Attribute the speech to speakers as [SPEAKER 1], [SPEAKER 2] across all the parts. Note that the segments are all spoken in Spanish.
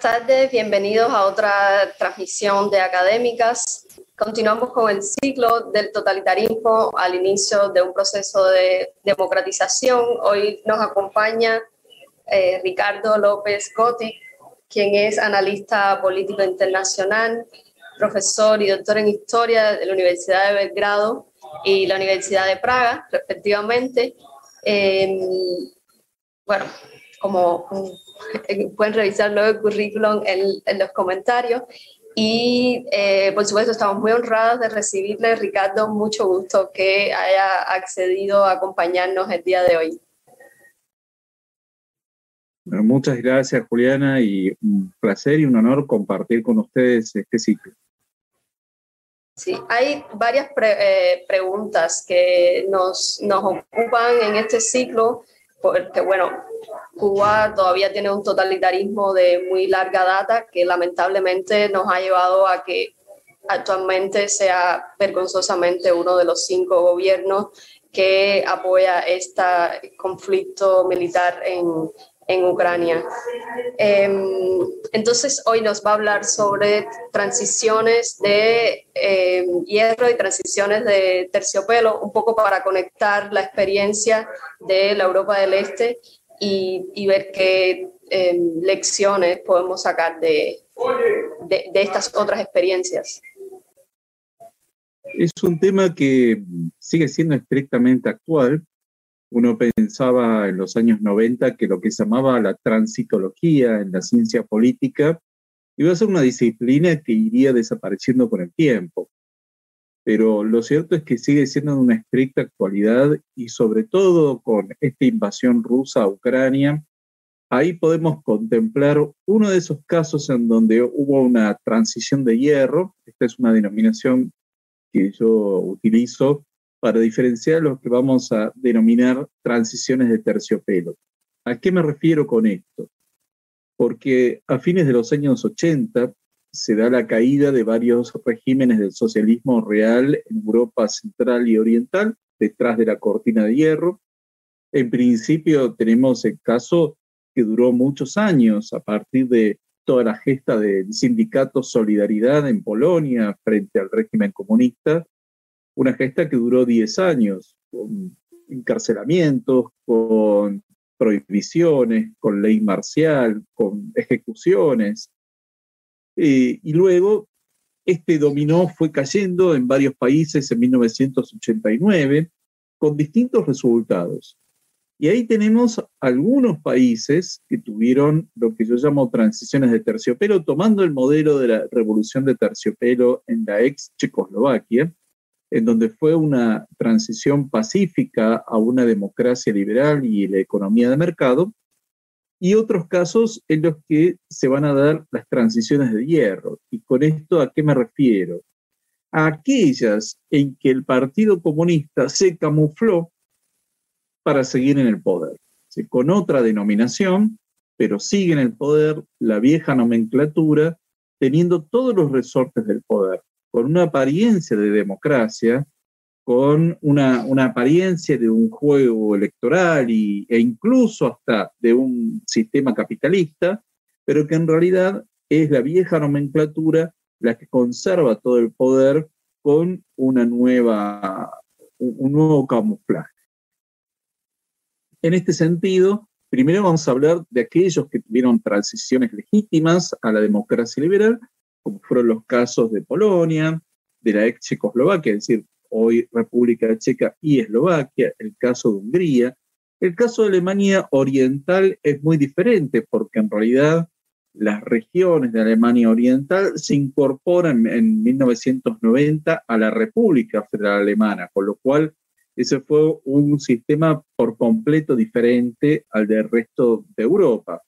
[SPEAKER 1] Buenas tardes, bienvenidos a otra transmisión de Académicas. Continuamos con el ciclo del totalitarismo al inicio de un proceso de democratización. Hoy nos acompaña eh, Ricardo López Gotti, quien es analista político internacional, profesor y doctor en historia de la Universidad de Belgrado y la Universidad de Praga, respectivamente. Em, bueno, como pueden revisar luego el currículum en, los comentarios. Y eh, por supuesto estamos muy honrados de recibirle, Ricardo, mucho gusto que haya accedido a acompañarnos el día de hoy.
[SPEAKER 2] muchas gracias, Juliana, y un placer y un honor compartir con ustedes este ciclo.
[SPEAKER 1] Sí, hay varias eh, preguntas que nos, nos ocupan en este ciclo, porque bueno, Cuba todavía tiene un totalitarismo de muy larga data que lamentablemente nos ha llevado a que actualmente sea vergonzosamente uno de los cinco gobiernos que apoya este conflicto militar en, en Ucrania. Em, entonces, hoy nos va a hablar sobre transiciones de em, hierro y transiciones de terciopelo, un poco para conectar la experiencia de la Europa del Este y, ver qué em, lecciones podemos sacar de, de estas otras experiencias.
[SPEAKER 2] Es un tema que sigue siendo estrictamente actual uno pensaba en los años 90 que lo que se llamaba la transitología en la ciencia política iba a ser una disciplina que iría desapareciendo con el tiempo. Pero lo cierto es que sigue siendo de una estricta actualidad y sobre todo con esta invasión rusa a Ucrania, ahí podemos contemplar uno de esos casos en donde hubo una transición de hierro. Esta es una denominación que yo utilizo para diferenciar lo que vamos a denominar transiciones de terciopelo. ¿A qué me refiero con esto? Porque a fines de los años 80 se da la caída de varios regímenes del socialismo real en Europa central y oriental, detrás de la cortina de hierro. En principio tenemos el caso que duró muchos años a partir de toda la gesta del sindicato Solidaridad en Polonia frente al régimen comunista, una gesta que duró 10 años, con encarcelamientos, con prohibiciones, con ley marcial, con ejecuciones. Y luego este dominó fue cayendo en varios países en 1989 con distintos resultados. Y ahí tenemos algunos países que tuvieron lo que yo llamo transiciones de terciopelo, tomando el modelo de la revolución de terciopelo en la ex Checoslovaquia, en donde fue una transición pacífica a una democracia liberal y la economía de mercado, y otros casos en los que se van a dar las transiciones de hierro. ¿Y con esto a qué me refiero? A aquellas en que el Partido Comunista se camufló para seguir en el poder, con otra denominación, pero sigue en el poder la vieja nomenclatura, teniendo todos los resortes del poder con una apariencia de democracia, con una, apariencia de un juego electoral e incluso hasta de un sistema capitalista, pero que en realidad es la vieja nomenclatura la que conserva todo el poder con una nueva, un nuevo camuflaje. En este sentido, primero vamos a hablar de aquellos que tuvieron transiciones legítimas a la democracia liberal como fueron los casos de Polonia, de la ex Checoslovaquia, es decir, hoy República Checa y Eslovaquia, el caso de Hungría. El caso de Alemania Oriental es muy diferente porque en realidad las regiones de Alemania Oriental se incorporan en 1990 a la República Federal Alemana, con lo cual ese fue un sistema por completo diferente al del resto de Europa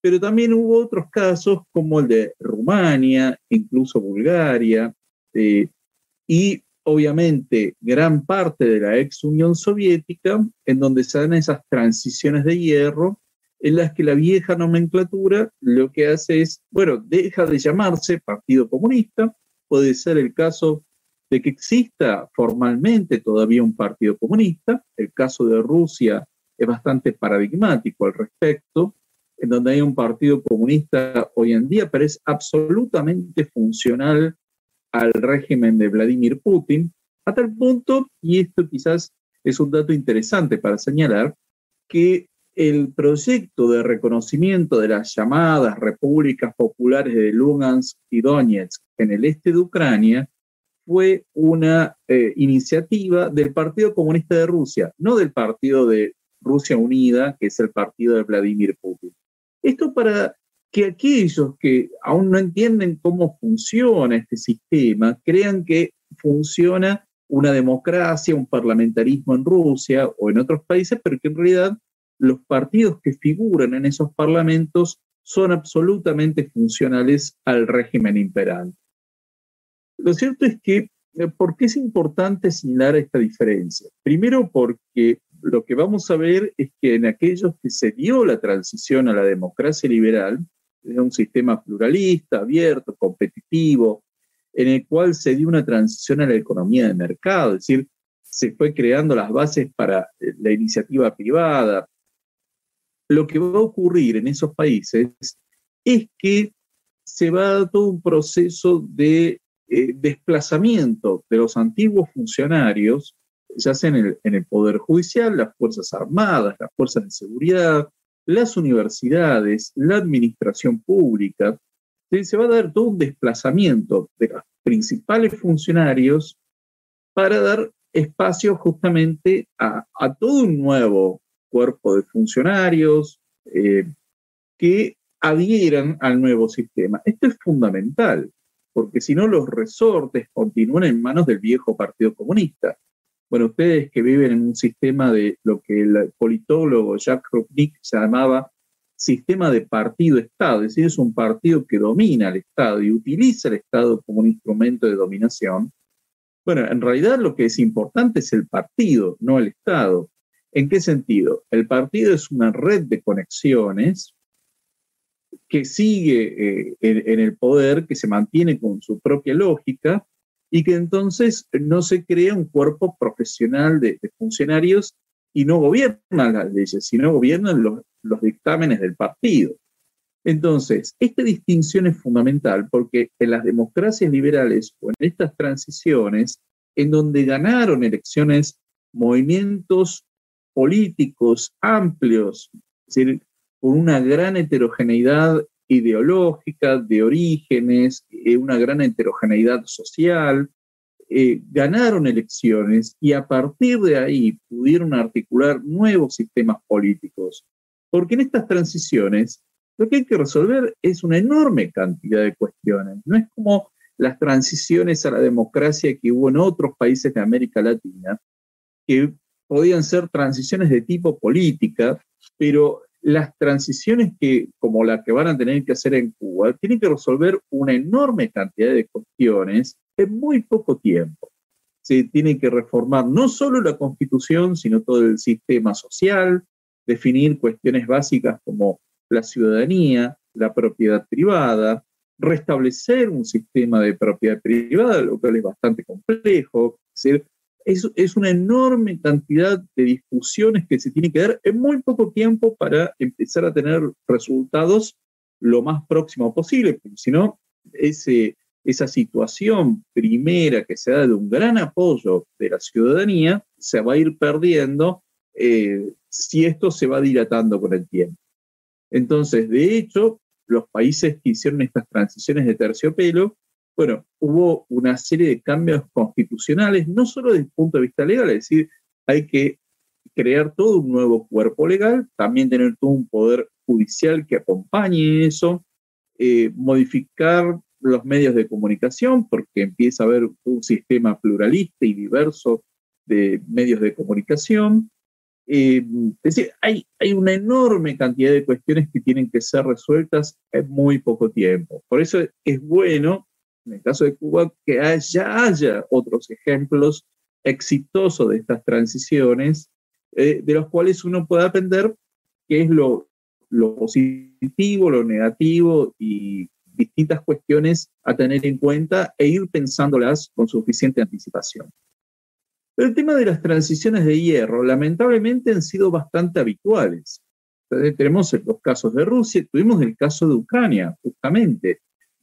[SPEAKER 2] pero también hubo otros casos como el de Rumania, incluso Bulgaria, eh, y obviamente gran parte de la ex Unión Soviética, en donde se dan esas transiciones de hierro, en las que la vieja nomenclatura lo que hace es, bueno, deja de llamarse Partido Comunista, puede ser el caso de que exista formalmente todavía un Partido Comunista, el caso de Rusia es bastante paradigmático al respecto, en donde hay un partido comunista hoy en día, pero es absolutamente funcional al régimen de Vladimir Putin, a tal punto, y esto quizás es un dato interesante para señalar, que el proyecto de reconocimiento de las llamadas repúblicas populares de Lugansk y Donetsk en el este de Ucrania fue una eh, iniciativa del Partido Comunista de Rusia, no del Partido de Rusia Unida, que es el partido de Vladimir Putin. Esto para que aquellos que aún no entienden cómo funciona este sistema crean que funciona una democracia, un parlamentarismo en Rusia o en otros países, pero que en realidad los partidos que figuran en esos parlamentos son absolutamente funcionales al régimen imperante. Lo cierto es que, eh, ¿por qué es importante señalar esta diferencia? Primero porque lo que vamos a ver es que en aquellos que se dio la transición a la democracia liberal, es un sistema pluralista, abierto, competitivo, en el cual se dio una transición a la economía de mercado, es decir, se fue creando las bases para eh, la iniciativa privada. Lo que va a ocurrir en esos países es que se va a dar todo un proceso de eh, desplazamiento de los antiguos funcionarios, ya sea en el, en el Poder Judicial, las Fuerzas Armadas, las Fuerzas de Seguridad, las universidades, la administración pública, se va a dar todo un desplazamiento de los principales funcionarios para dar espacio justamente a, todo un nuevo cuerpo de funcionarios eh, que adhieran al nuevo sistema. Esto es fundamental, porque si no los resortes continúan en manos del viejo Partido Comunista. Bueno, ustedes que viven en un sistema de lo que el politólogo Jacques Rupnik llamaba sistema de partido-Estado, es decir, es un partido que domina al Estado y utiliza el Estado como un instrumento de dominación. Bueno, en realidad lo que es importante es el partido, no el Estado. ¿En qué sentido? El partido es una red de conexiones que sigue eh, en, el poder, que se mantiene con su propia lógica y que entonces no se crea un cuerpo profesional de, funcionarios y no gobiernan las leyes, sino gobiernan los, los dictámenes del partido. Entonces, esta distinción es fundamental porque en las democracias liberales o en estas transiciones, en donde ganaron elecciones movimientos políticos amplios, es decir, con una gran heterogeneidad ideológica, de orígenes, eh, una gran heterogeneidad social, eh, ganaron elecciones y a partir de ahí pudieron articular nuevos sistemas políticos. Porque en estas transiciones lo que hay que resolver es una enorme cantidad de cuestiones. No es como las transiciones a la democracia que hubo en otros países de América Latina, que podían ser transiciones de tipo política, pero las transiciones que, como la que van a tener que hacer en Cuba, tienen que resolver una enorme cantidad de cuestiones en muy poco tiempo. Se tiene que reformar no solo la constitución, sino todo el sistema social, definir cuestiones básicas como la ciudadanía, la propiedad privada, restablecer un sistema de propiedad privada, lo cual es bastante complejo. Es decir, es, una enorme cantidad de discusiones que se tienen que dar en muy poco tiempo para empezar a tener resultados lo más próximo posible, porque si no, esa situación primera que se da de un gran apoyo de la ciudadanía se va a ir perdiendo eh, si esto se va dilatando con el tiempo. Entonces, de hecho, los países que hicieron estas transiciones de terciopelo bueno, hubo una serie de cambios constitucionales, no solo desde el punto de vista legal, es decir, hay que crear todo un nuevo cuerpo legal, también tener todo un poder judicial que acompañe eso, eh, modificar los medios de comunicación, porque empieza a haber un sistema pluralista y diverso de medios de comunicación. Eh, es decir, hay, hay una enorme cantidad de cuestiones que tienen que ser resueltas en muy poco tiempo. Por eso es bueno en el caso de Cuba, que haya, haya otros ejemplos exitosos de estas transiciones, eh, de los cuales uno puede aprender qué es lo, lo positivo, lo negativo y distintas cuestiones a tener en cuenta e ir pensándolas con suficiente anticipación. El tema de las transiciones de hierro, lamentablemente, han sido bastante habituales. tenemos los casos de Rusia, tuvimos el caso de Ucrania, justamente,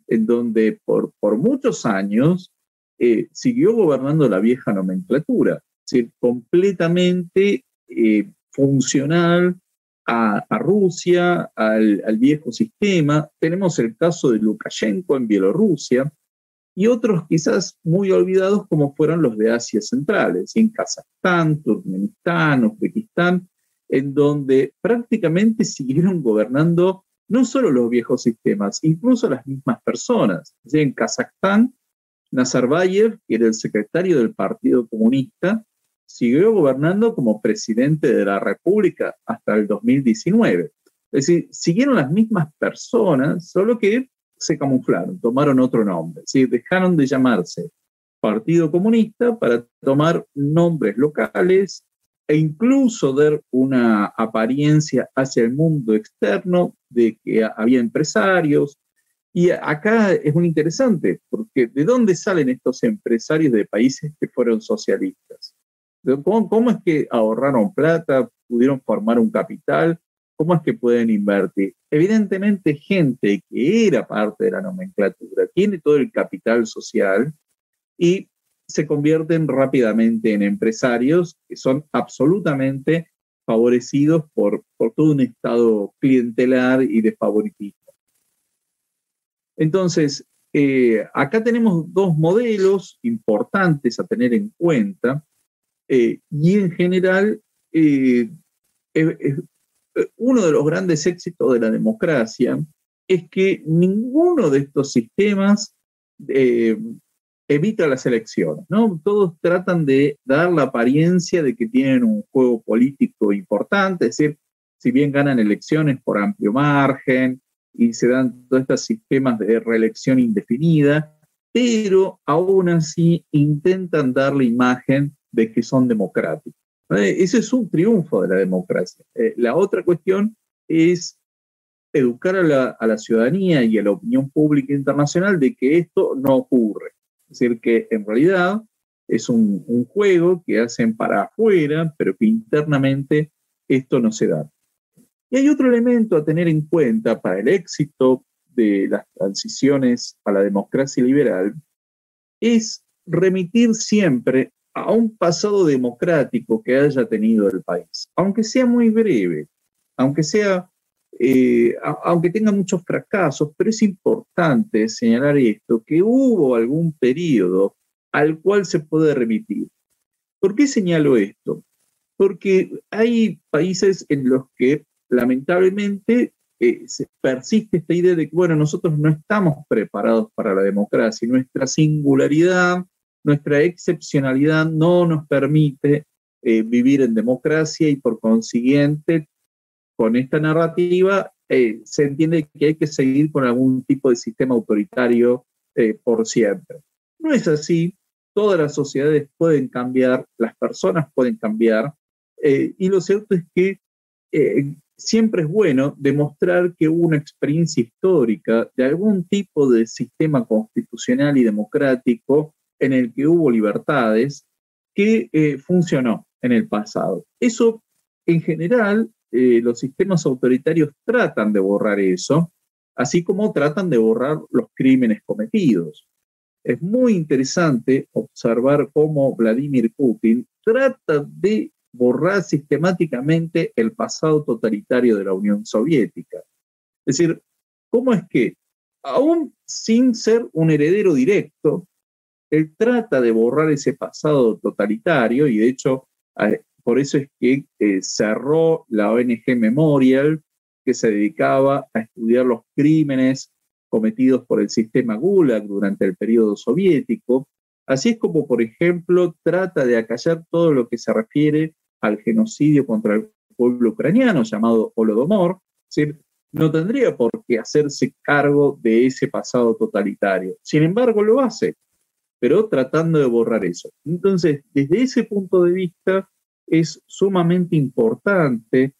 [SPEAKER 2] en donde por, por muchos años eh, siguió gobernando la vieja nomenclatura, es decir, completamente eh, funcional a, Rusia, al, al, viejo sistema. Tenemos el caso de Lukashenko en Bielorrusia y otros quizás muy olvidados como fueron los de Asia Central, en Kazajstán, Turkmenistán, Uzbekistán, en donde prácticamente siguieron gobernando no solo los viejos sistemas, incluso las mismas personas. En Kazajstán, Nazarbayev, que era el secretario del Partido Comunista, siguió gobernando como presidente de la República hasta el 2019. Es decir, siguieron las mismas personas, solo que se camuflaron, tomaron otro nombre. Es dejaron de llamarse Partido Comunista para tomar nombres locales e incluso dar una apariencia hacia el mundo externo de que había empresarios. Y acá es muy interesante, porque ¿de dónde salen estos empresarios de países que fueron socialistas? ¿Cómo, cómo es que ahorraron plata, pudieron formar un capital? ¿Cómo es que pueden invertir? Evidentemente, gente que era parte de la nomenclatura, tiene todo el capital social y se convierten rápidamente en empresarios que son absolutamente favorecidos por, por todo un estado clientelar y de favoritismo. Entonces, eh, acá tenemos dos modelos importantes a tener en cuenta eh, y en general eh, uno de los grandes éxitos de la democracia es que ninguno de estos sistemas evita las elecciones, ¿no? Todos tratan de dar la apariencia de que tienen un juego político importante, es decir, si bien ganan elecciones por amplio margen y se dan todos estos sistemas de reelección indefinida, pero aún así intentan dar la imagen de que son democráticos. Ese es un triunfo de la democracia. Eh, la otra cuestión es educar a la ciudadanía y a la opinión pública internacional de que esto no ocurre. Es decir, que en realidad es un, juego que hacen para afuera, pero que internamente esto no se da. Y hay otro elemento a tener en cuenta para el éxito de las transiciones a la democracia liberal, es remitir siempre a un pasado democrático que haya tenido el país, aunque sea muy breve, aunque sea eh, aunque tenga muchos fracasos, pero es importante señalar esto, que hubo algún periodo al cual se puede remitir. ¿Por qué señalo esto? Porque hay países en los que lamentablemente eh, persiste esta idea de que, bueno, nosotros no estamos preparados para la democracia, nuestra singularidad, nuestra excepcionalidad no nos permite eh, vivir en democracia y por consiguiente con esta narrativa eh, se entiende que hay que seguir con algún tipo de sistema autoritario eh, por siempre. No es así, todas las sociedades pueden cambiar, las personas pueden cambiar, eh, y lo cierto es que siempre es bueno demostrar que hubo una experiencia histórica de algún tipo de sistema constitucional y democrático en el que hubo libertades que funcionó en el pasado. Eso en general eh, los sistemas autoritarios tratan de borrar eso, así como tratan de borrar los crímenes cometidos. Es muy interesante observar cómo Vladimir Putin trata de borrar sistemáticamente el pasado totalitario de la Unión Soviética. Es decir, ¿cómo es que, aún sin ser un heredero directo, él trata de borrar ese pasado totalitario y de hecho por eso es que eh, cerró la ONG Memorial, que se dedicaba a estudiar los crímenes cometidos por el sistema Gulag durante el periodo soviético. Así es como, por ejemplo, trata de acallar todo lo que se refiere al genocidio contra el pueblo ucraniano llamado Holodomor. Decir, no tendría por qué hacerse cargo de ese pasado totalitario. Sin embargo, lo hace, pero tratando de borrar eso. Entonces, desde ese punto de vista, es sumamente importante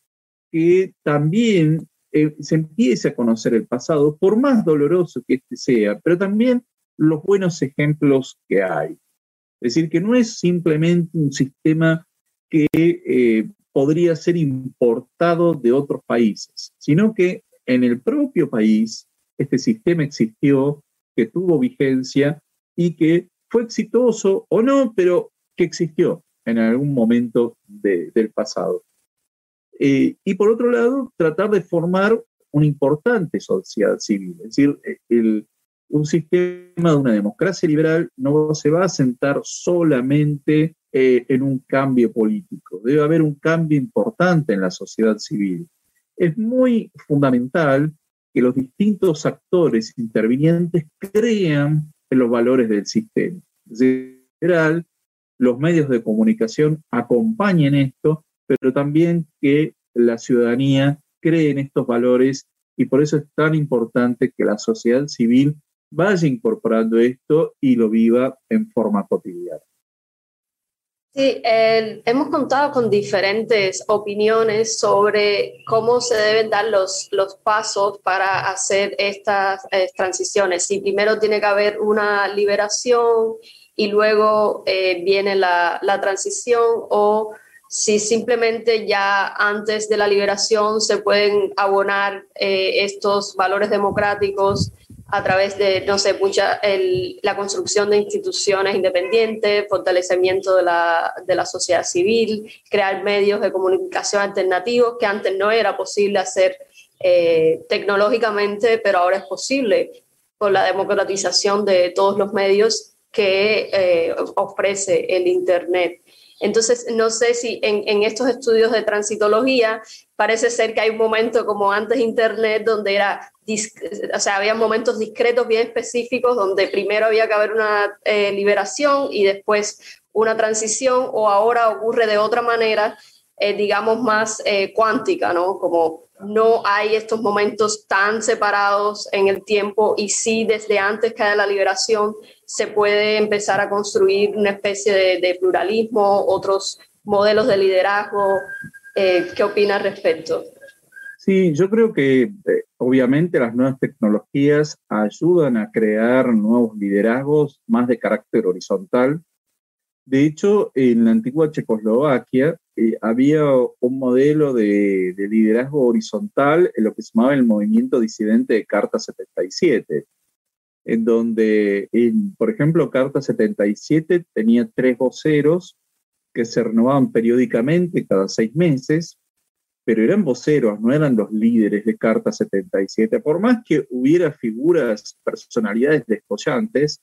[SPEAKER 2] que también eh, se empiece a conocer el pasado, por más doloroso que este sea, pero también los buenos ejemplos que hay. Es decir, que no es simplemente un sistema que eh, podría ser importado de otros países, sino que en el propio país este sistema existió, que tuvo vigencia y que fue exitoso o no, pero que existió en algún momento del pasado. Eh, y por otro lado, tratar de formar una importante sociedad civil, es decir, el, un sistema de una democracia liberal no se va a sentar solamente eh, en un cambio político, debe haber un cambio importante en la sociedad civil. Es muy fundamental que los distintos actores intervinientes crean en los valores del sistema. En general, los medios de comunicación acompañen esto, pero también que la ciudadanía cree en estos valores y por eso es tan importante que la sociedad civil vaya incorporando esto y lo viva en forma cotidiana.
[SPEAKER 1] Sí, hemos contado con diferentes opiniones sobre cómo se deben dar los, los pasos para hacer estas eh, transiciones. Si primero tiene que haber una liberación y luego eh, viene la, la, transición o si simplemente ya antes de la liberación se pueden abonar eh, estos valores democráticos a través de, no sé, mucha, la construcción de instituciones independientes, fortalecimiento de la, de la, sociedad civil, crear medios de comunicación alternativos que antes no era posible hacer eh, tecnológicamente, pero ahora es posible con la democratización de todos los medios que eh, ofrece el Internet. Entonces, no sé si en, en, estos estudios de transitología parece ser que hay un momento como antes Internet donde era, o sea, había momentos discretos bien específicos donde primero había que haber una eh, liberación y después una transición o ahora ocurre de otra manera, eh, digamos, más eh, cuántica, ¿no? Como no hay estos momentos tan separados en el tiempo y sí desde antes que haya la liberación se puede empezar a construir una especie de, pluralismo, otros modelos de liderazgo. Eh, ¿Qué opina al respecto?
[SPEAKER 2] Sí, yo creo que eh, obviamente las nuevas tecnologías ayudan a crear nuevos liderazgos más de carácter horizontal. De hecho, en la antigua Checoslovaquia eh, había un modelo de, de, liderazgo horizontal en lo que se llamaba el movimiento disidente de Carta 77 en donde, por ejemplo, Carta 77 tenía tres voceros que se renovaban periódicamente cada seis meses, pero eran voceros, no eran los líderes de Carta 77. Por más que hubiera figuras, personalidades descollantes,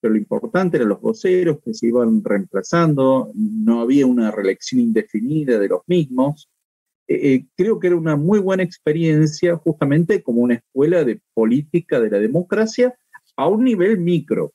[SPEAKER 2] pero lo importante eran los voceros que se iban reemplazando, no había una reelección indefinida de los mismos. Eh, eh, creo que era una muy buena experiencia justamente como una escuela de política de la democracia a un nivel micro.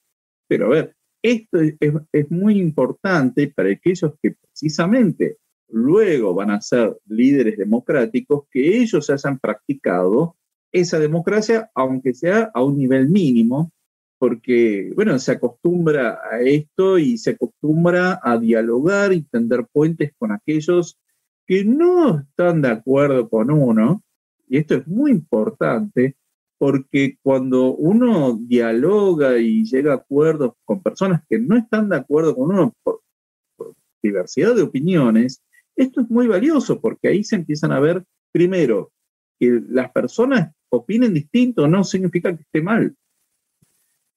[SPEAKER 2] Pero a ver, esto es, muy importante para aquellos que precisamente luego van a ser líderes democráticos, que ellos hayan practicado esa democracia, aunque sea a un nivel mínimo, porque, bueno, se acostumbra a esto y se acostumbra a dialogar y tender puentes con aquellos que no están de acuerdo con uno, y esto es muy importante, porque cuando uno dialoga y llega a acuerdos con personas que no están de acuerdo con uno por, diversidad de opiniones, esto es muy valioso porque ahí se empiezan a ver, primero, que las personas opinen distinto no significa que esté mal.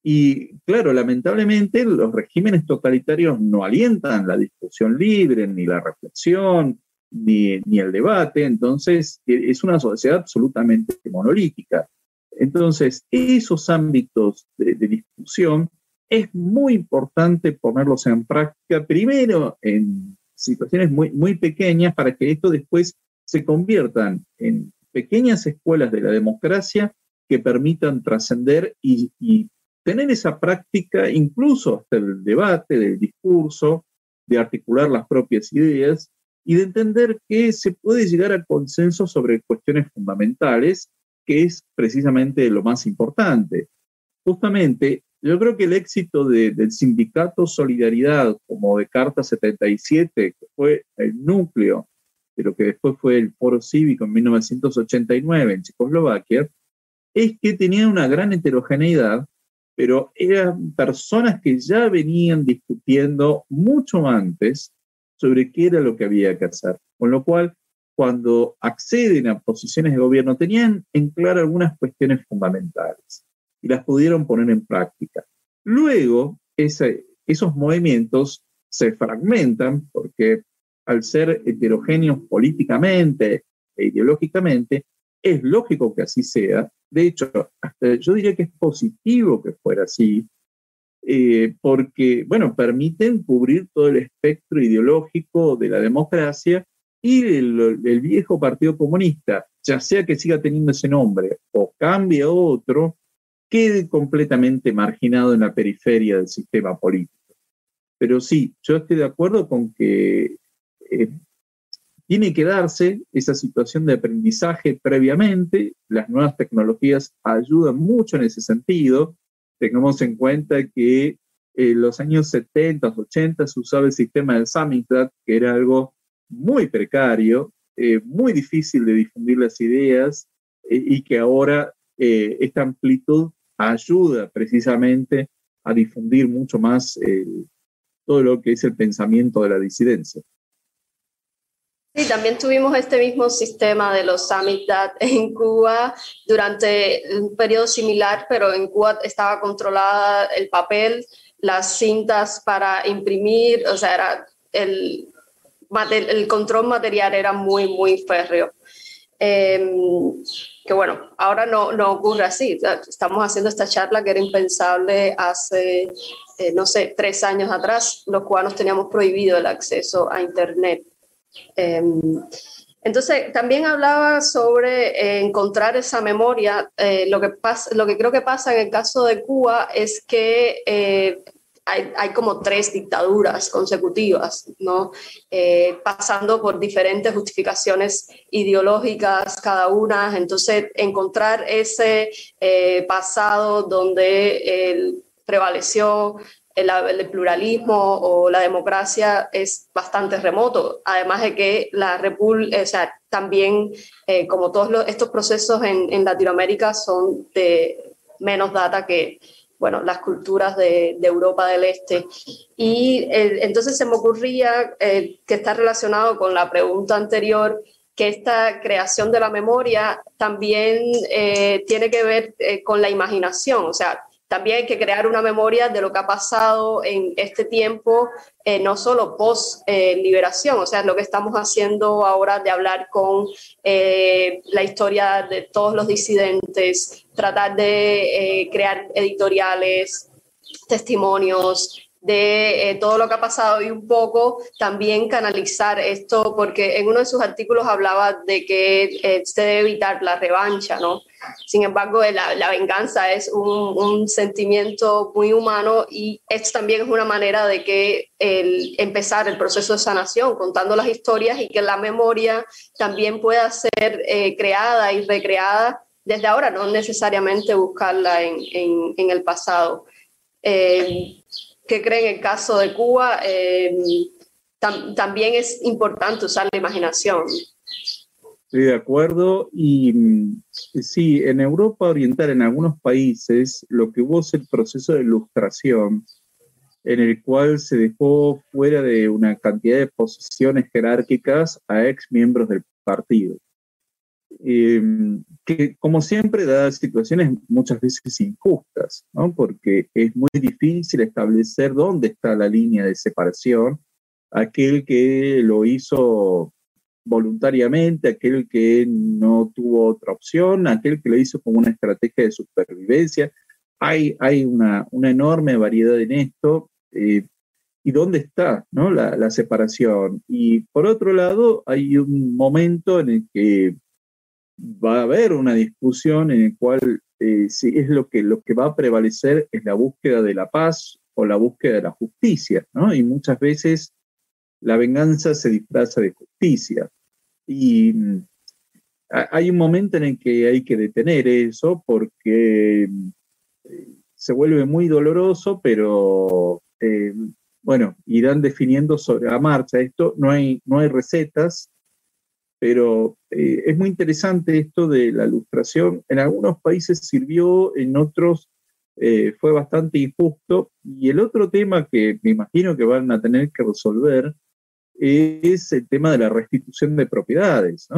[SPEAKER 2] Y claro, lamentablemente los regímenes totalitarios no alientan la discusión libre, ni la reflexión, ni, ni el debate, entonces e, es una sociedad absolutamente monolítica. Entonces, esos ámbitos de, discusión es muy importante ponerlos en práctica, primero en situaciones muy, muy pequeñas, para que esto después se conviertan en pequeñas escuelas de la democracia que permitan trascender y, y, tener esa práctica incluso hasta el debate, del discurso, de articular las propias ideas y de entender que se puede llegar a consenso sobre cuestiones fundamentales que es precisamente lo más importante. Justamente, yo creo que el éxito del sindicato Solidaridad, como de Carta 77, que fue el núcleo de lo que después fue el Foro Cívico en 1989 en Checoslovaquia, es que tenía una gran heterogeneidad, pero eran personas que ya venían discutiendo mucho antes sobre qué era lo que había que hacer. Con lo cual, cuando acceden a posiciones de gobierno, tenían en claro algunas cuestiones fundamentales y las pudieron poner en práctica. Luego, esos movimientos se fragmentan porque al ser heterogéneos políticamente e ideológicamente, es lógico que así sea. De hecho, yo diría que es positivo que fuera así, eh, porque, bueno, permiten cubrir todo el espectro ideológico de la democracia y el, viejo Partido Comunista, ya sea que siga teniendo ese nombre o cambie a otro, quede completamente marginado en la periferia del sistema político. Pero sí, yo estoy de acuerdo con que eh, tiene que darse esa situación de aprendizaje previamente. Las nuevas tecnologías ayudan mucho en ese sentido. Tengamos en cuenta que en los años 70, 80 se usaba el sistema del Samizdat, que era algo muy precario, eh, muy difícil de difundir las ideas eh, y que ahora esta amplitud ayuda precisamente a difundir mucho más todo lo que es el pensamiento de la disidencia.
[SPEAKER 1] Sí, también tuvimos este mismo sistema de los Samitat en Cuba durante un periodo similar, pero en Cuba estaba controlada el papel, las cintas para imprimir, o sea, era el, el control material era muy, muy férreo. Em, que bueno, ahora no, no ocurre así. Estamos haciendo esta charla que era impensable hace, eh, no sé, tres años atrás. Los cubanos teníamos prohibido el acceso a Internet. Em, entonces, también hablaba sobre eh, encontrar esa memoria. Eh, lo, que pasa, lo que creo que pasa en el caso de Cuba es que eh, hay, como tres dictaduras consecutivas, ¿no? pasando por diferentes justificaciones ideológicas cada una. Entonces, encontrar ese pasado donde prevaleció el, pluralismo o la democracia es bastante remoto, además de que la república, o sea, también eh, como todos estos procesos en, Latinoamérica son de menos data que bueno, las culturas de, Europa del Este. Y eh, entonces se me ocurría eh, que está relacionado con la pregunta anterior, que esta creación de la memoria también tiene que ver con la imaginación, o sea, también hay que crear una memoria de lo que ha pasado en este tiempo, eh, no solo post eh, liberación, o sea, lo que estamos haciendo ahora de hablar con eh, la historia de todos los disidentes, tratar de crear editoriales, testimonios, de eh, todo lo que ha pasado y un poco también canalizar esto, porque en uno de sus artículos hablaba de que eh, se debe evitar la revancha, ¿no? Sin embargo, la, venganza es un, sentimiento muy humano y esto también es una manera de que el, empezar el proceso de sanación, contando las historias y que la memoria también pueda ser eh, creada y recreada desde ahora, no necesariamente buscarla en, en, el pasado. ¿Qué creen en el caso de Cuba? Eh, también es importante usar la imaginación.
[SPEAKER 2] Estoy de acuerdo. Y mm, sí, en Europa Oriental, en algunos países, lo que hubo es el proceso de ilustración, en el cual se dejó fuera de una cantidad de posiciones jerárquicas a ex miembros del partido. Em, que como siempre da situaciones muchas veces injustas, ¿no? porque es muy difícil establecer dónde está la línea de separación, aquel que lo hizo voluntariamente, aquel que no tuvo otra opción, aquel que lo hizo como una estrategia de supervivencia. Hay, hay una, una enorme variedad en esto. Eh, ¿Y dónde está ¿no? la, la separación? Y por otro lado, hay un momento en el que va a haber una discusión en la cual eh, si es lo que, lo que va a prevalecer es la búsqueda de la paz o la búsqueda de la justicia. Y muchas veces la venganza se disfraza de justicia. Y mm, hay un momento en el que hay que detener eso porque eh, se vuelve muy doloroso, pero eh, bueno, irán definiendo sobre la marcha esto. No hay, no hay recetas, pero eh, es muy interesante esto de la ilustración. En algunos países sirvió, en otros eh, fue bastante injusto. Y el otro tema que me imagino que van a tener que resolver es el tema de la restitución de propiedades.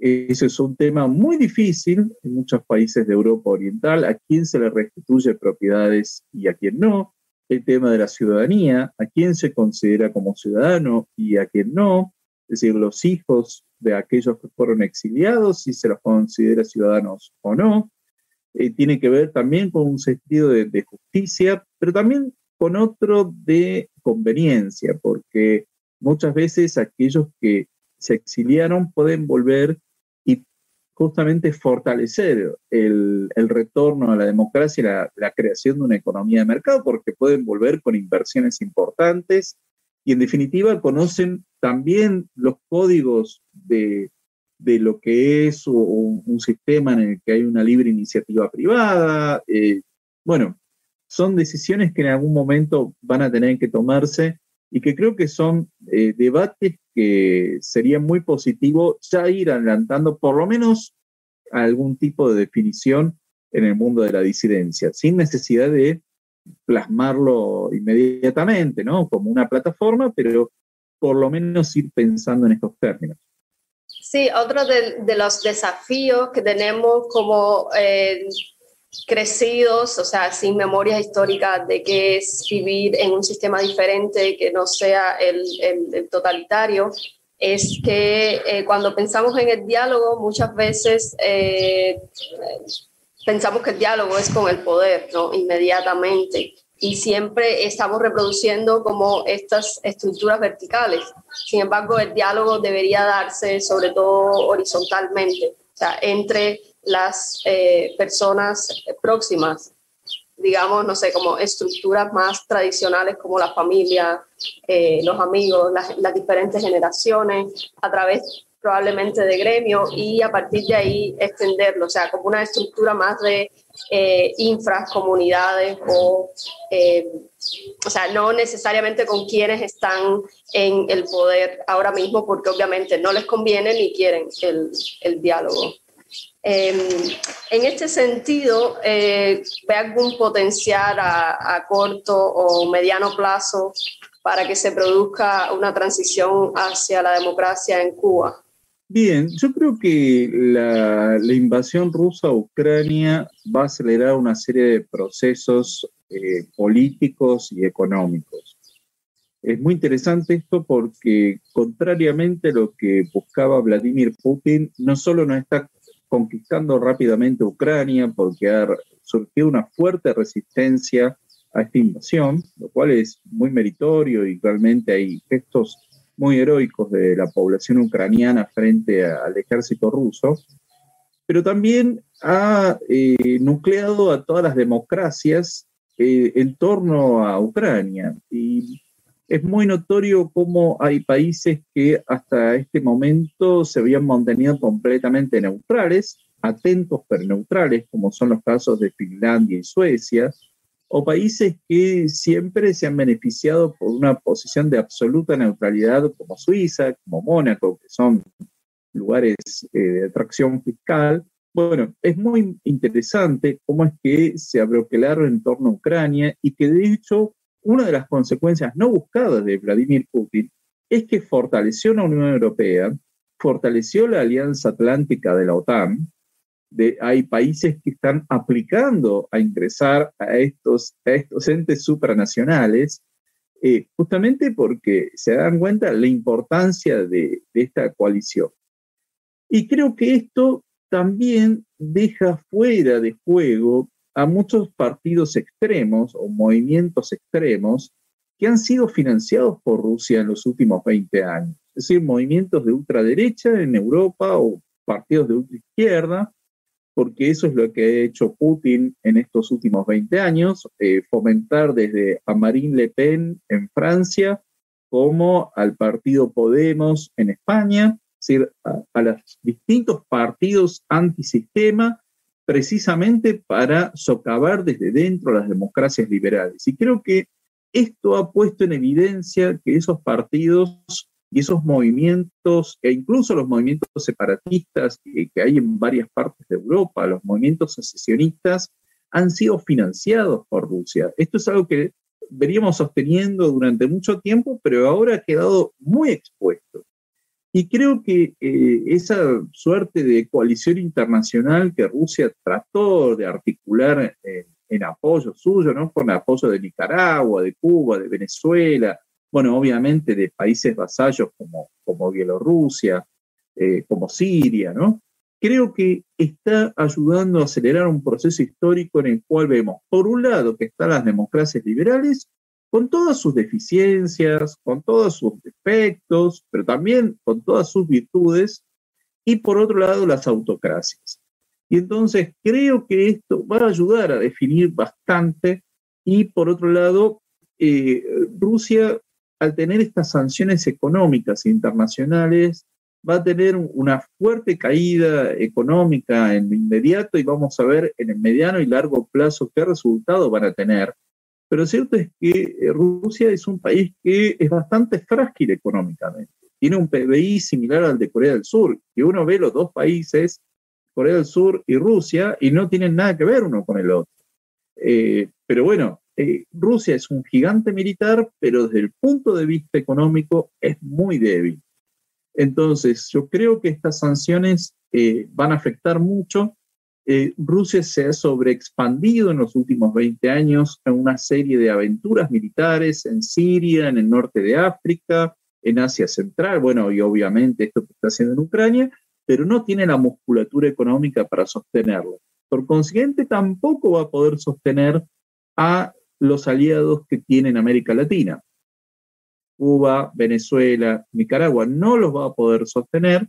[SPEAKER 2] Ese es un tema muy difícil en muchos países de Europa Oriental, a quién se le restituye propiedades y a quién no. El tema de la ciudadanía, a quién se considera como ciudadano y a quién no. Decir, los hijos de aquellos que fueron exiliados, si se los considera ciudadanos o no. Eh, tiene que ver también con un sentido de, justicia, pero también con otro de conveniencia, porque muchas veces aquellos que se exiliaron pueden volver y justamente fortalecer el, retorno a la democracia y la, creación de una economía de mercado, porque pueden volver con inversiones importantes y en definitiva conocen también los códigos de, de lo que es un, sistema en el que hay una libre iniciativa privada. Eh, bueno, son decisiones que en algún momento van a tener que tomarse y que creo que son eh, debates que sería muy positivo ya ir adelantando por lo menos algún tipo de definición en el mundo de la disidencia, sin necesidad de plasmarlo inmediatamente, ¿no? Como una plataforma, pero por lo menos ir pensando en estos términos.
[SPEAKER 1] Sí, otro de, los desafíos que tenemos como eh, crecidos, o sea, sin memoria histórica de qué es vivir en un sistema diferente que no sea el, totalitario, es que eh, cuando pensamos en el diálogo, muchas veces eh, pensamos que el diálogo es con el poder, ¿no? Inmediatamente y siempre estamos reproduciendo como estas estructuras verticales. Sin embargo, el diálogo debería darse sobre todo horizontalmente, o sea, entre las eh, personas próximas, digamos, no sé, como estructuras más tradicionales como la familia, eh, los amigos, las, las diferentes generaciones, a través probablemente de gremio y a partir de ahí extenderlo, o sea, como una estructura más de eh, infras, comunidades o, eh, o sea, no necesariamente con quienes están en el poder ahora mismo, porque obviamente no les conviene ni quieren el, el diálogo. Em, en este sentido, eh, ¿ve algún potencial a, a corto o mediano plazo para que se produzca una transición hacia la democracia en Cuba?
[SPEAKER 2] Bien, yo creo que la, invasión rusa a Ucrania va a acelerar una serie de procesos eh, políticos y económicos. Es muy interesante esto porque, contrariamente a lo que buscaba Vladimir Putin, no solo no está conquistando rápidamente Ucrania porque ha surgido una fuerte resistencia a esta invasión, lo cual es muy meritorio y realmente hay gestos muy heroicos de la población ucraniana frente al ejército ruso, pero también ha eh, nucleado a todas las democracias eh, en torno a Ucrania. Y es muy notorio cómo hay países que hasta este momento se habían mantenido completamente neutrales, atentos pero neutrales, como son los casos de Finlandia y Suecia, o países que siempre se han beneficiado por una posición de absoluta neutralidad como Suiza, como Mónaco, que son lugares eh, de atracción fiscal. Bueno, es muy interesante cómo es que se abroquelaron en torno a Ucrania y que de hecho una de las consecuencias no buscadas de Vladimir Putin es que fortaleció la Unión Europea, fortaleció la Alianza Atlántica de la OTAN, hay países que están aplicando a ingresar a estos, estos entes supranacionales, eh, justamente porque se dan cuenta la importancia de, de esta coalición. Y creo que esto también deja fuera de juego a muchos partidos extremos o movimientos extremos que han sido financiados por Rusia en los últimos 20 años. Es decir, movimientos de ultraderecha en Europa o partidos de ultraizquierda porque eso es lo que ha hecho Putin en estos últimos 20 años, eh, fomentar desde a Marine Le Pen en Francia como al partido Podemos en España, es decir, a, los distintos partidos antisistema, precisamente para socavar desde dentro las democracias liberales. Y creo que esto ha puesto en evidencia que esos partidos y esos movimientos, e incluso los movimientos separatistas que, hay en varias partes de Europa, los movimientos secesionistas, han sido financiados por Rusia. Esto es algo que veníamos sosteniendo durante mucho tiempo, pero ahora ha quedado muy expuesto. Y creo que eh, esa suerte de coalición internacional que Rusia trató de articular en apoyo suyo, ¿no? Con apoyo de Nicaragua, de Cuba, de Venezuela, bueno, obviamente de países vasallos como, como Bielorrusia, eh, como Siria, ¿no? Creo que está ayudando a acelerar un proceso histórico en el cual vemos, por un lado, que están las democracias liberales, con todas sus deficiencias, con todos sus defectos, pero también con todas sus virtudes, y por otro lado, las autocracias. Y entonces creo que esto va a ayudar a definir bastante, y por otro lado, eh, Rusia, al tener estas sanciones económicas internacionales, va a tener una fuerte caída económica en lo inmediato y vamos a ver en el mediano y largo plazo qué resultados van a tener. Pero cierto es que eh, Rusia es un país que es bastante frágil económicamente. Tiene un PBI similar al de Corea del Sur. Y uno ve los dos países, Corea del Sur y Rusia, y no tienen nada que ver uno con el otro. Eh, pero bueno, eh, Rusia es un gigante militar, pero desde el punto de vista económico es muy débil. Entonces, yo creo que estas sanciones van a afectar mucho eh, Rusia se ha sobreexpandido en los últimos 20 años en una serie de aventuras militares en Siria, en el norte de África, en Asia Central, bueno, y obviamente esto que está haciendo en Ucrania, pero no tiene la musculatura económica para sostenerlo. Por consiguiente, tampoco va a poder sostener a los aliados que tiene en América Latina. Cuba, Venezuela, Nicaragua no los va a poder sostener,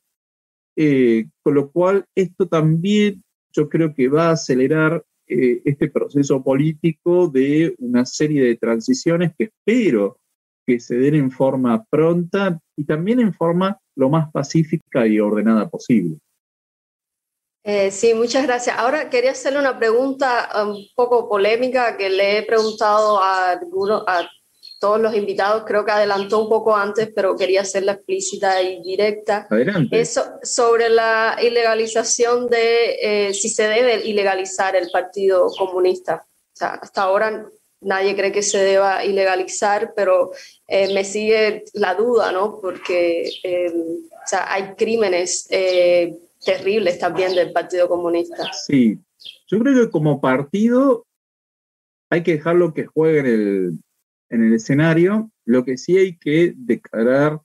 [SPEAKER 2] eh, con lo cual esto también yo creo que va a acelerar eh, este proceso político de una serie de transiciones que espero que se den en forma pronta y también en forma lo más pacífica y ordenada posible.
[SPEAKER 1] Eh, sí, muchas gracias. Ahora quería hacerle una pregunta un poco polémica que le he preguntado a, algunos, a todos los invitados, creo que adelantó un poco antes, pero quería hacerla explícita y directa.
[SPEAKER 2] Adelante.
[SPEAKER 1] Eso, sobre la ilegalización de eh, si se debe ilegalizar el Partido Comunista. O sea, hasta ahora nadie cree que se deba ilegalizar, pero eh, me sigue la duda, ¿no? Porque em, o sea, hay crímenes eh, terribles también del Partido Comunista.
[SPEAKER 2] Sí, yo creo que como partido hay que dejarlo que juegue en el, en el escenario, lo que sí hay que declarar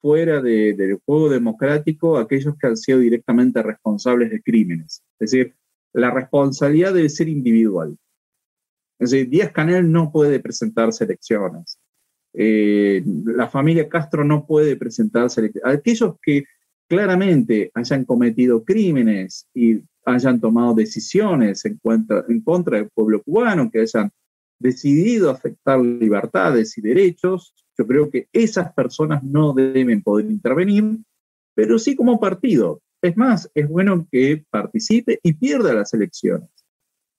[SPEAKER 2] fuera del juego democrático aquellos que han sido directamente responsables de crímenes. Es decir, la responsabilidad debe ser individual. Es Díaz Canel no puede presentarse elecciones. Eh, la familia Castro no puede presentarse elecciones. Aquellos que claramente hayan cometido crímenes y hayan tomado decisiones en, contra del pueblo cubano, que hayan decidido afectar libertades y derechos, yo creo que esas personas no deben poder intervenir, pero sí como partido. Es más, es bueno que participe y pierda las elecciones.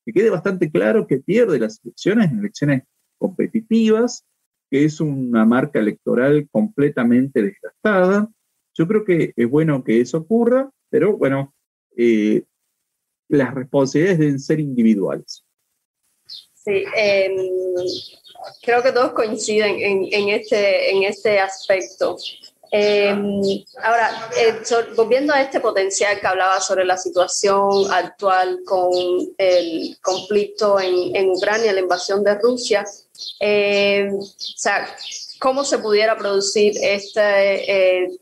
[SPEAKER 2] Que quede bastante claro que pierde las elecciones elecciones competitivas, que es una marca electoral completamente desgastada. Yo creo que es bueno que eso ocurra, pero bueno, eh, las responsabilidades deben ser individuales.
[SPEAKER 1] Sí, em, creo que todos coinciden en, este, en este aspecto. Em, ahora, eh, volviendo a este potencial que hablaba sobre la situación actual con el conflicto en, Ucrania, la invasión de Rusia, em, ¿cómo se pudiera producir este eh,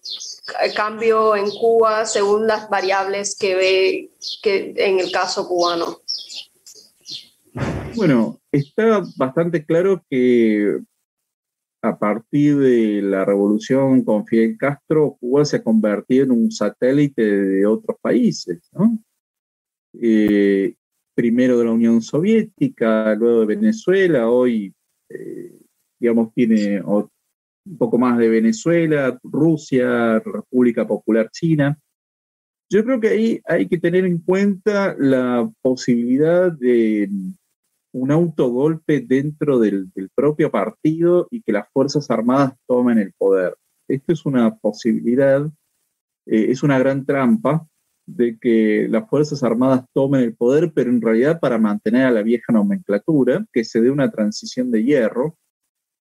[SPEAKER 1] cambio en Cuba según las variables que ve en el caso cubano?
[SPEAKER 2] Bueno, está bastante claro que a partir de la revolución con Fidel Castro, Cuba se ha convertido en un satélite de otros países, eh, primero de la Unión Soviética, luego de Venezuela, hoy, eh, digamos, tiene un poco más de Venezuela, Rusia, República Popular China. Yo creo que ahí hay que tener en cuenta la posibilidad de un autogolpe dentro del, propio partido y que las Fuerzas Armadas tomen el poder. Esto es una posibilidad, eh, es una gran trampa de que las Fuerzas Armadas tomen el poder, pero en realidad para mantener a la vieja nomenclatura, que se dé una transición de hierro,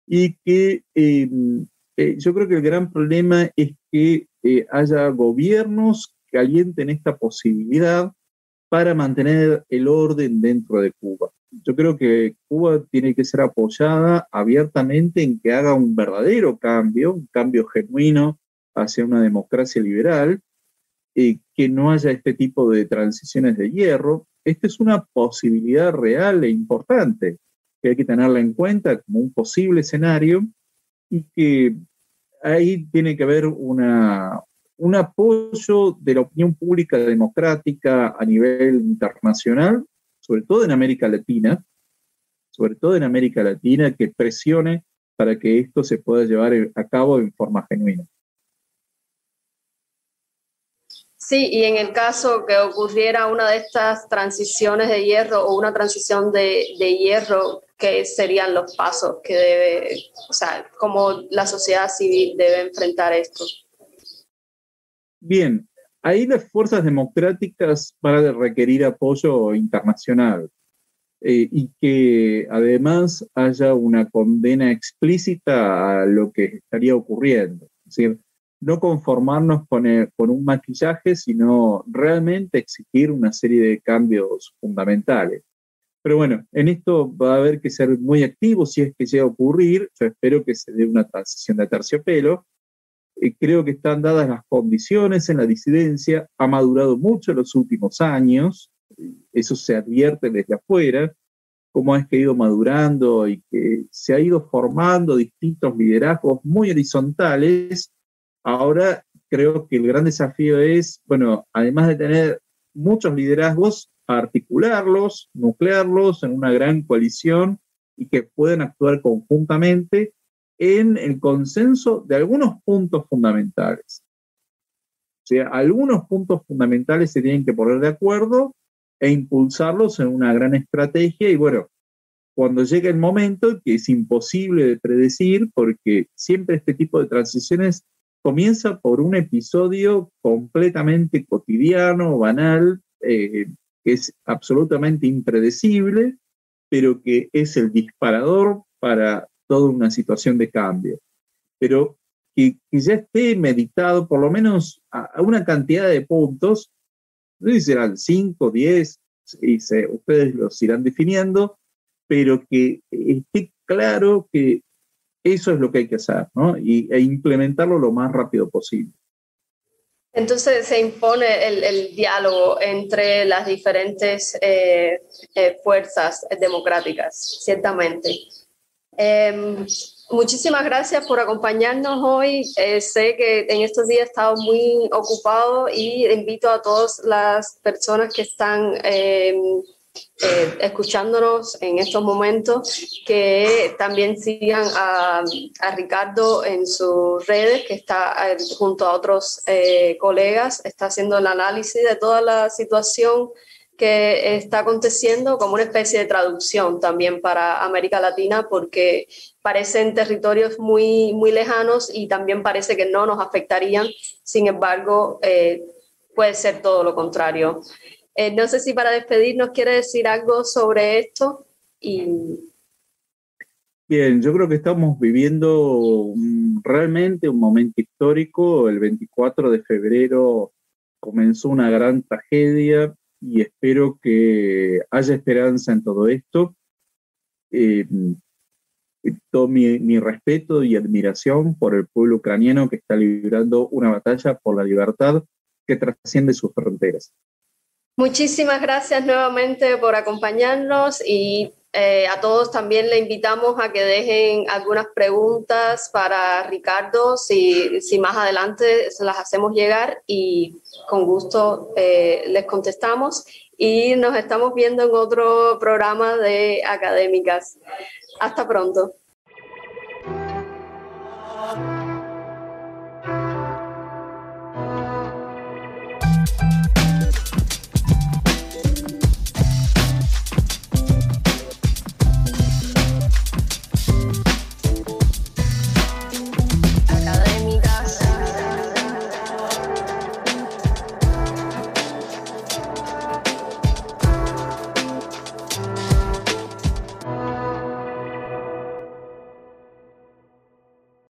[SPEAKER 2] y que em, eh, yo creo que el gran problema es que eh, haya gobiernos que alienten esta posibilidad para mantener el orden dentro de Cuba. Yo creo que Cuba tiene que ser apoyada abiertamente en que haga un verdadero cambio, un cambio genuino hacia una democracia liberal, y que no haya este tipo de transiciones de hierro. Esta es una posibilidad real e importante que hay que tenerla en cuenta como un posible escenario y que ahí tiene que haber una, un apoyo de la opinión pública democrática a nivel internacional, sobre todo en América Latina, sobre todo en América Latina, que presione para que esto se pueda llevar a cabo en forma genuina.
[SPEAKER 1] Sí, y en el caso que ocurriera una de estas transiciones de hierro o una transición de, de hierro, ¿qué serían los pasos que debe, o sea, cómo la sociedad civil debe enfrentar esto?
[SPEAKER 2] Bien, ahí las fuerzas democráticas van a requerir apoyo internacional eh, y que además haya una condena explícita a lo que estaría ocurriendo. Es decir, no conformarnos con, con un maquillaje, sino realmente exigir una serie de cambios fundamentales. Pero bueno, en esto va a haber que ser muy activo si es que llega a ocurrir. Yo espero que se dé una transición de terciopelo eh, creo que están dadas las condiciones en la disidencia, ha madurado mucho en los últimos años, eso se advierte desde afuera, cómo es que ha ido madurando y que se ha ido formando distintos liderazgos muy horizontales. Ahora creo que el gran desafío es, bueno, además de tener muchos liderazgos, articularlos, nuclearlos en una gran coalición y que puedan actuar conjuntamente en el consenso de algunos puntos fundamentales. O sea, algunos puntos fundamentales se tienen que poner de acuerdo e impulsarlos en una gran estrategia y bueno, cuando llega el momento, que es imposible de predecir, porque siempre este tipo de transiciones comienza por un episodio completamente cotidiano, banal, eh, que es absolutamente impredecible, pero que es el disparador para toda una situación de cambio, pero que, ya esté meditado por lo menos a, una cantidad de puntos, no sé si serán 5, 10, y ustedes los irán definiendo, pero que esté claro que eso es lo que hay que hacer, ¿no? Y, e implementarlo lo más rápido posible.
[SPEAKER 1] Entonces se impone el, diálogo entre las diferentes eh, eh, fuerzas democráticas, ciertamente. Em, muchísimas gracias por acompañarnos hoy. Eh, sé que en estos días he estado muy ocupado y invito a todas las personas que están em, eh, escuchándonos en estos momentos que también sigan a, Ricardo en sus redes, que está eh, junto a otros colegas, está haciendo el análisis de toda la situación que está aconteciendo como una especie de traducción también para América Latina porque parecen territorios muy, muy lejanos y también parece que no nos afectarían, sin embargo, eh, puede ser todo lo contrario. Eh, no sé si para despedirnos quiere decir algo sobre esto. Y...
[SPEAKER 2] Bien, yo creo que estamos viviendo realmente un momento histórico. El 24 de febrero comenzó una gran tragedia y espero que haya esperanza en todo esto. Eh, todo mi, respeto y admiración por el pueblo ucraniano que está librando una batalla por la libertad que trasciende sus fronteras.
[SPEAKER 1] Muchísimas gracias nuevamente por acompañarnos y eh, a todos también le invitamos a que dejen algunas preguntas para Ricardo, si, si más adelante se las hacemos llegar y con gusto eh, les contestamos. Y nos estamos viendo en otro programa de académicas. Hasta pronto.